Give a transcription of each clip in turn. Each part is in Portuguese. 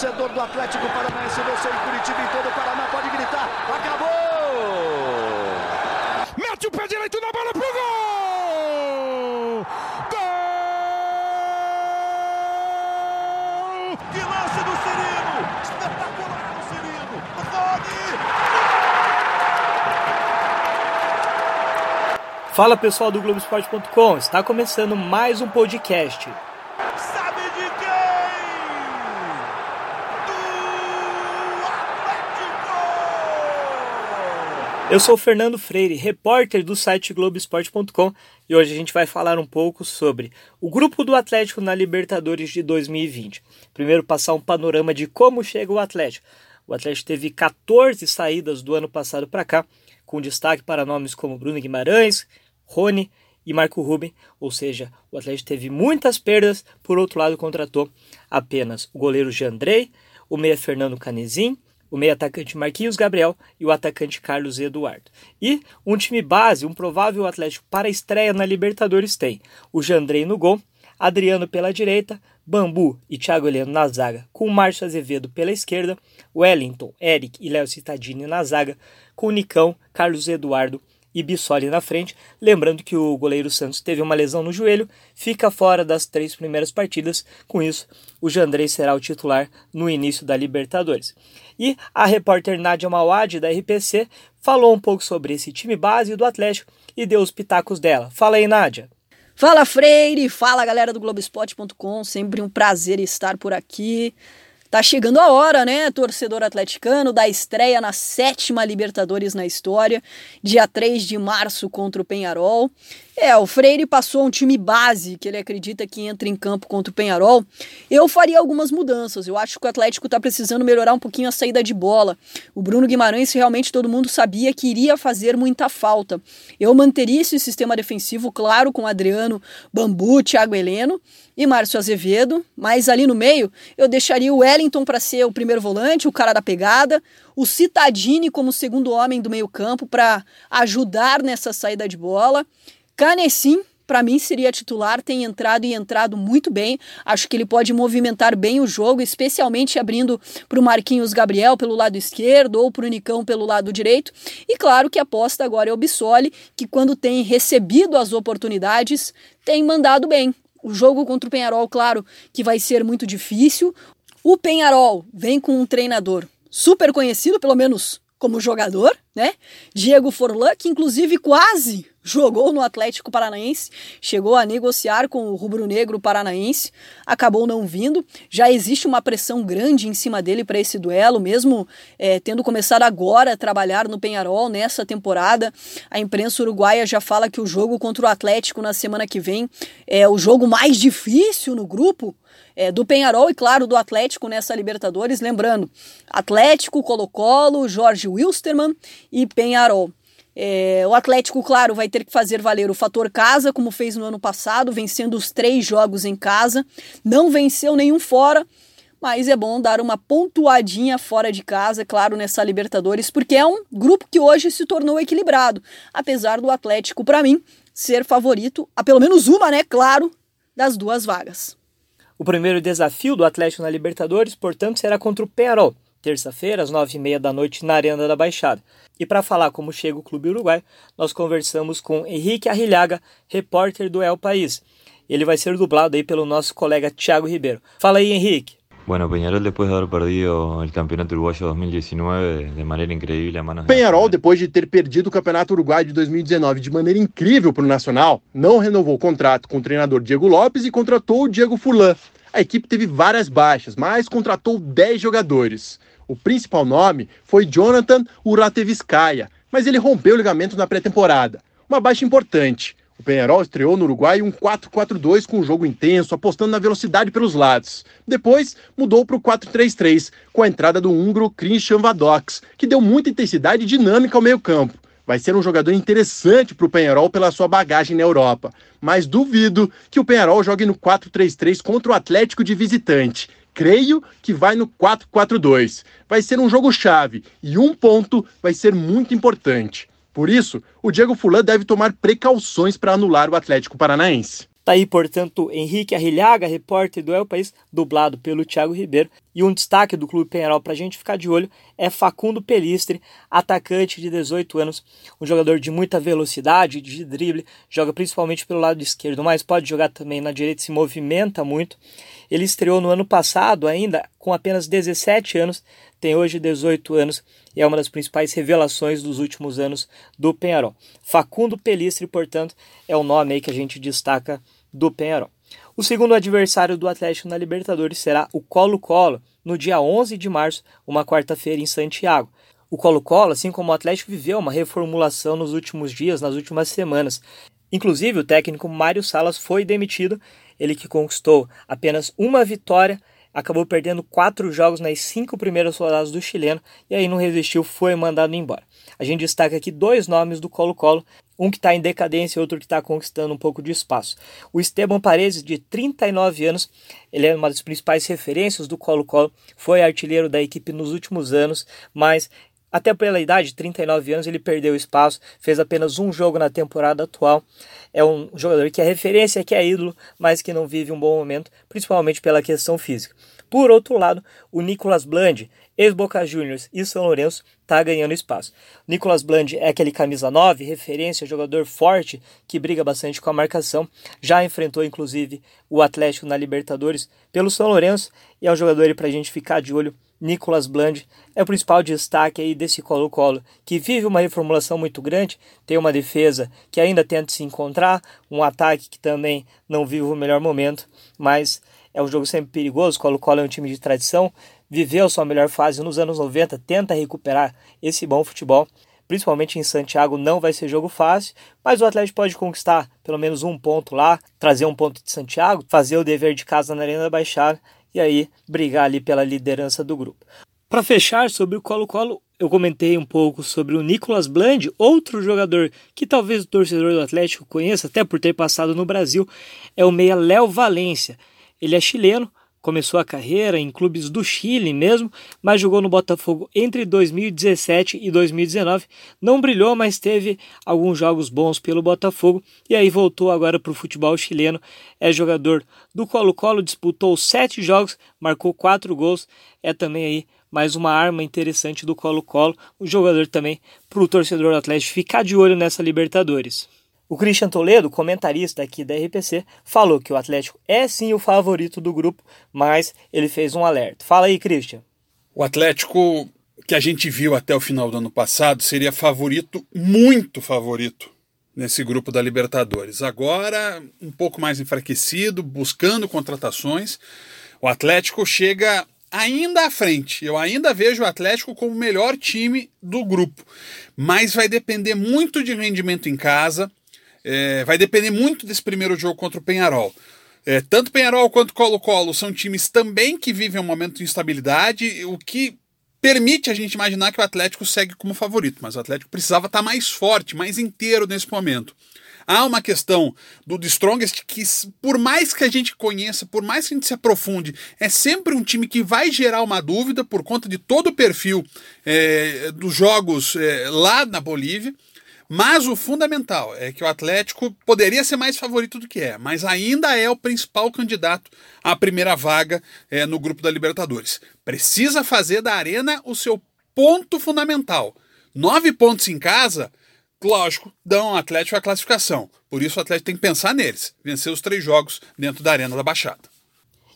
torcedor do Atlético Paranaense, você em Curitiba e todo o Paraná pode gritar. Acabou! Mete o pé direito na bola pro gol! Gol! Que lance do Cirino! Espetacular o Cirino! Rony! Fala pessoal do Globoesporte.com, está começando mais um podcast. Eu sou o Fernando Freire, repórter do site Globoesporte.com e hoje a gente vai falar um pouco sobre o grupo do Atlético na Libertadores de 2020. Primeiro passar um panorama de como chega o Atlético. O Atlético teve 14 saídas do ano passado para cá, com destaque para nomes como Bruno Guimarães, Rony e Marco Ruben, ou seja, o Atlético teve muitas perdas, por outro lado contratou apenas o goleiro Jandrei, o meia Fernando Canezin, o meia atacante Marquinhos Gabriel e o atacante Carlos Eduardo. E um time base, um provável Atlético para a estreia na Libertadores tem o Jandrei no gol, Adriano pela direita, Bambu e Thiago Heleno na zaga, com Márcio Azevedo pela esquerda, Wellington, Eric e Léo Cittadini na zaga, com Nicão, Carlos Eduardo e Bissoli na frente. Lembrando que o goleiro Santos teve uma lesão no joelho, fica fora das três primeiras partidas. Com isso, o Jandrei será o titular no início da Libertadores. E a repórter Nádia Mauad, da RPC, falou um pouco sobre esse time base do Atlético e deu os pitacos dela. Fala aí, Nádia. Fala Freire, fala galera do Globoesporte.com, sempre um prazer estar por aqui. Tá chegando a hora, né, torcedor atleticano, da estreia na sétima Libertadores na história, dia 3 de março contra o Penharol. É, o Freire passou um time base que ele acredita que entra em campo contra o Penharol. Eu faria algumas mudanças. Eu acho que o Atlético está precisando melhorar um pouquinho a saída de bola. O Bruno Guimarães realmente todo mundo sabia que iria fazer muita falta. Eu manteria esse sistema defensivo, claro, com Adriano, Bambu, Thiago Heleno e Márcio Azevedo, mas ali no meio eu deixaria o Wellington para ser o primeiro volante, o cara da pegada, o Citadini como segundo homem do meio-campo para ajudar nessa saída de bola. Canessim, para mim, seria titular, tem entrado e entrado muito bem. Acho que ele pode movimentar bem o jogo, especialmente abrindo para o Marquinhos Gabriel pelo lado esquerdo ou para o Nicão pelo lado direito. E claro que a aposta agora é o Bissoli, que quando tem recebido as oportunidades, tem mandado bem. O jogo contra o Penharol, claro, que vai ser muito difícil. O Penharol vem com um treinador super conhecido, pelo menos como jogador, né? Diego Forlan, que inclusive quase jogou no Atlético Paranaense, chegou a negociar com o rubro-negro paranaense, acabou não vindo. Já existe uma pressão grande em cima dele para esse duelo, mesmo é, tendo começado agora a trabalhar no Penharol nessa temporada. A imprensa uruguaia já fala que o jogo contra o Atlético na semana que vem é o jogo mais difícil no grupo é, do Penharol e, claro, do Atlético nessa Libertadores. Lembrando, Atlético, Colo-Colo, Jorge Wilstermann e Penharol. É, o Atlético, claro, vai ter que fazer valer o fator casa, como fez no ano passado, vencendo os três jogos em casa. Não venceu nenhum fora, mas é bom dar uma pontuadinha fora de casa, claro, nessa Libertadores, porque é um grupo que hoje se tornou equilibrado, apesar do Atlético, para mim, ser favorito a pelo menos uma, né, claro, das duas vagas. O primeiro desafio do Atlético na Libertadores, portanto, será contra o Penarol, terça-feira, às nove e meia da noite, na Arena da Baixada. E para falar como chega o Clube Uruguai, nós conversamos com Henrique Arrilhaga, repórter do El País. Ele vai ser dublado aí pelo nosso colega Thiago Ribeiro. Fala aí, Henrique. Bueno, Peñarol después de haber perdido el Campeonato Uruguayo 2019 de maneira increíble a manos Penharol, depois de ter perdido o Campeonato Uruguaio de 2019 de maneira incrível para o Nacional, não renovou o contrato com o treinador Diego Lopes e contratou o Diego Furlan. A equipe teve várias baixas, mas contratou 10 jogadores. O principal nome foi Jonathan Uratevskaya, mas ele rompeu o ligamento na pré-temporada. Uma baixa importante. O Penharol estreou no Uruguai um 4-4-2 com um jogo intenso, apostando na velocidade pelos lados. Depois mudou para o 4-3-3, com a entrada do húngaro Christian Vadox, que deu muita intensidade e dinâmica ao meio-campo. Vai ser um jogador interessante para o Penharol pela sua bagagem na Europa, mas duvido que o Penharol jogue no 4-3-3 contra o Atlético de visitante. Creio que vai no 4-4-2. Vai ser um jogo chave e um ponto vai ser muito importante. Por isso, o Diego Fulan deve tomar precauções para anular o Atlético Paranaense. Tá aí, portanto, Henrique Arrilhaga, repórter do El País, dublado pelo Thiago Ribeiro. E um destaque do Clube Penharol para a gente ficar de olho é Facundo Pelistre, atacante de 18 anos, um jogador de muita velocidade, de drible, joga principalmente pelo lado esquerdo, mas pode jogar também na direita, se movimenta muito. Ele estreou no ano passado ainda com apenas 17 anos, tem hoje 18 anos e é uma das principais revelações dos últimos anos do Penharol. Facundo Pelistre, portanto, é o nome aí que a gente destaca do Penharol. O segundo adversário do Atlético na Libertadores será o Colo-Colo, no dia 11 de março, uma quarta-feira em Santiago. O Colo-Colo, assim como o Atlético, viveu uma reformulação nos últimos dias, nas últimas semanas. Inclusive, o técnico Mário Salas foi demitido, ele que conquistou apenas uma vitória acabou perdendo quatro jogos nas cinco primeiras rodadas do chileno e aí não resistiu, foi mandado embora. A gente destaca aqui dois nomes do Colo-Colo, um que está em decadência e outro que está conquistando um pouco de espaço. O Esteban Paredes, de 39 anos, ele é uma das principais referências do Colo-Colo, foi artilheiro da equipe nos últimos anos, mas até pela idade, 39 anos, ele perdeu espaço, fez apenas um jogo na temporada atual. É um jogador que é referência, que é ídolo, mas que não vive um bom momento, principalmente pela questão física. Por outro lado, o Nicolas Bland, ex-Boca Juniors e São Lourenço, está ganhando espaço. Nicolas Bland é aquele camisa 9, referência, jogador forte que briga bastante com a marcação. Já enfrentou inclusive o Atlético na Libertadores pelo São Lourenço e é um jogador para a gente ficar de olho Nicolas Bland é o principal destaque aí desse Colo-Colo, que vive uma reformulação muito grande, tem uma defesa que ainda tenta se encontrar, um ataque que também não vive o melhor momento, mas é um jogo sempre perigoso. Colo-Colo é um time de tradição, viveu sua melhor fase nos anos 90, tenta recuperar esse bom futebol. Principalmente em Santiago não vai ser jogo fácil, mas o Atlético pode conquistar pelo menos um ponto lá, trazer um ponto de Santiago, fazer o dever de casa na Arena da Baixada e aí brigar ali pela liderança do grupo. Para fechar sobre o Colo-Colo, eu comentei um pouco sobre o Nicolas Bland, outro jogador que talvez o torcedor do Atlético conheça, até por ter passado no Brasil, é o meia Léo Valência. Ele é chileno, Começou a carreira em clubes do Chile mesmo, mas jogou no Botafogo entre 2017 e 2019. Não brilhou, mas teve alguns jogos bons pelo Botafogo e aí voltou agora para o futebol chileno. É jogador do Colo-Colo, disputou sete jogos, marcou quatro gols. É também aí mais uma arma interessante do Colo-Colo. Um jogador também para o torcedor do Atlético ficar de olho nessa Libertadores. O Christian Toledo, comentarista aqui da RPC, falou que o Atlético é sim o favorito do grupo, mas ele fez um alerta. Fala aí, Christian. O Atlético que a gente viu até o final do ano passado seria favorito, muito favorito, nesse grupo da Libertadores. Agora, um pouco mais enfraquecido, buscando contratações. O Atlético chega ainda à frente. Eu ainda vejo o Atlético como o melhor time do grupo, mas vai depender muito de rendimento em casa é, vai depender muito desse primeiro jogo contra o Penharol. É, tanto Penharol quanto Colo-Colo são times também que vivem um momento de instabilidade, o que permite a gente imaginar que o Atlético segue como favorito, mas o Atlético precisava estar mais forte, mais inteiro nesse momento. Há uma questão do The Strongest que, por mais que a gente conheça, por mais que a gente se aprofunde, é sempre um time que vai gerar uma dúvida por conta de todo o perfil é, dos jogos é, lá na Bolívia. Mas o fundamental é que o Atlético poderia ser mais favorito do que é, mas ainda é o principal candidato à primeira vaga é, no grupo da Libertadores. Precisa fazer da Arena o seu ponto fundamental. Nove pontos em casa, lógico, dão ao Atlético a classificação. Por isso o Atlético tem que pensar neles, vencer os três jogos dentro da Arena da Baixada.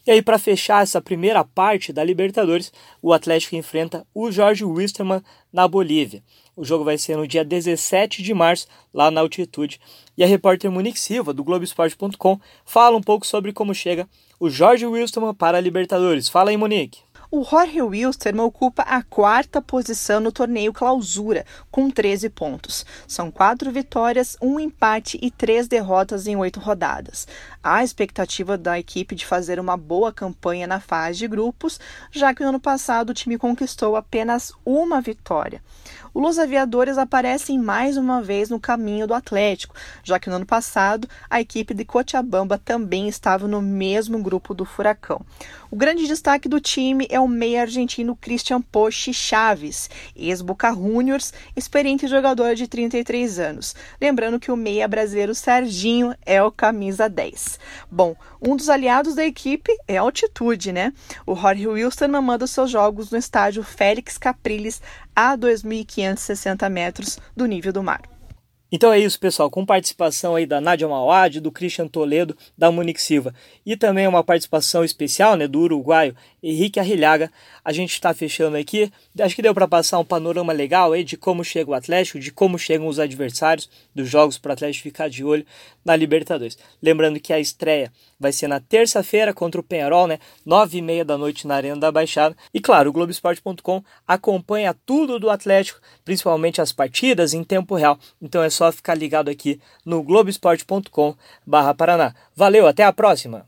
E aí, para fechar essa primeira parte da Libertadores, o Atlético enfrenta o Jorge Wisterman na Bolívia. O jogo vai ser no dia 17 de março, lá na altitude. E a repórter Monique Silva, do Globoesporte.com, fala um pouco sobre como chega o Jorge Wisterman para a Libertadores. Fala aí, Monique. O Jorge Wilstermann ocupa a quarta posição no torneio Clausura, com 13 pontos. São quatro vitórias, um empate e três derrotas em oito rodadas. Há expectativa da equipe de fazer uma boa campanha na fase de grupos, já que no ano passado o time conquistou apenas uma vitória. Os aviadores aparecem mais uma vez no caminho do Atlético, já que no ano passado a equipe de Cochabamba também estava no mesmo grupo do Furacão. O grande destaque do time é o meia argentino Christian Poche Chaves, ex-Boca Juniors, experiente jogador de 33 anos. Lembrando que o meia brasileiro Serginho é o camisa 10. Capriles. Bom, um dos aliados da equipe é a altitude, né? O Jorge Wilson manda seus jogos no estádio Félix Capriles a 2.560 metros do nível do mar. Então é isso, pessoal, com participação aí da Nádia Mauad, do Christian Toledo, da Monique Silva e também uma participação especial, né, do uruguaio Henrique Arrilhaga, a gente está fechando aqui. Acho que deu para passar um panorama legal aí de como chega o Atlético, de como chegam os adversários dos jogos para o Atlético ficar de olho na Libertadores. Lembrando que a estreia vai ser na terça-feira contra o Penharol, né? Nove e meia da noite na Arena da Baixada. E claro, o Globoesporte.com acompanha tudo do Atlético, principalmente as partidas em tempo real. Então é só ficar ligado aqui no Globoesporte.com/Paraná. Valeu, até a próxima.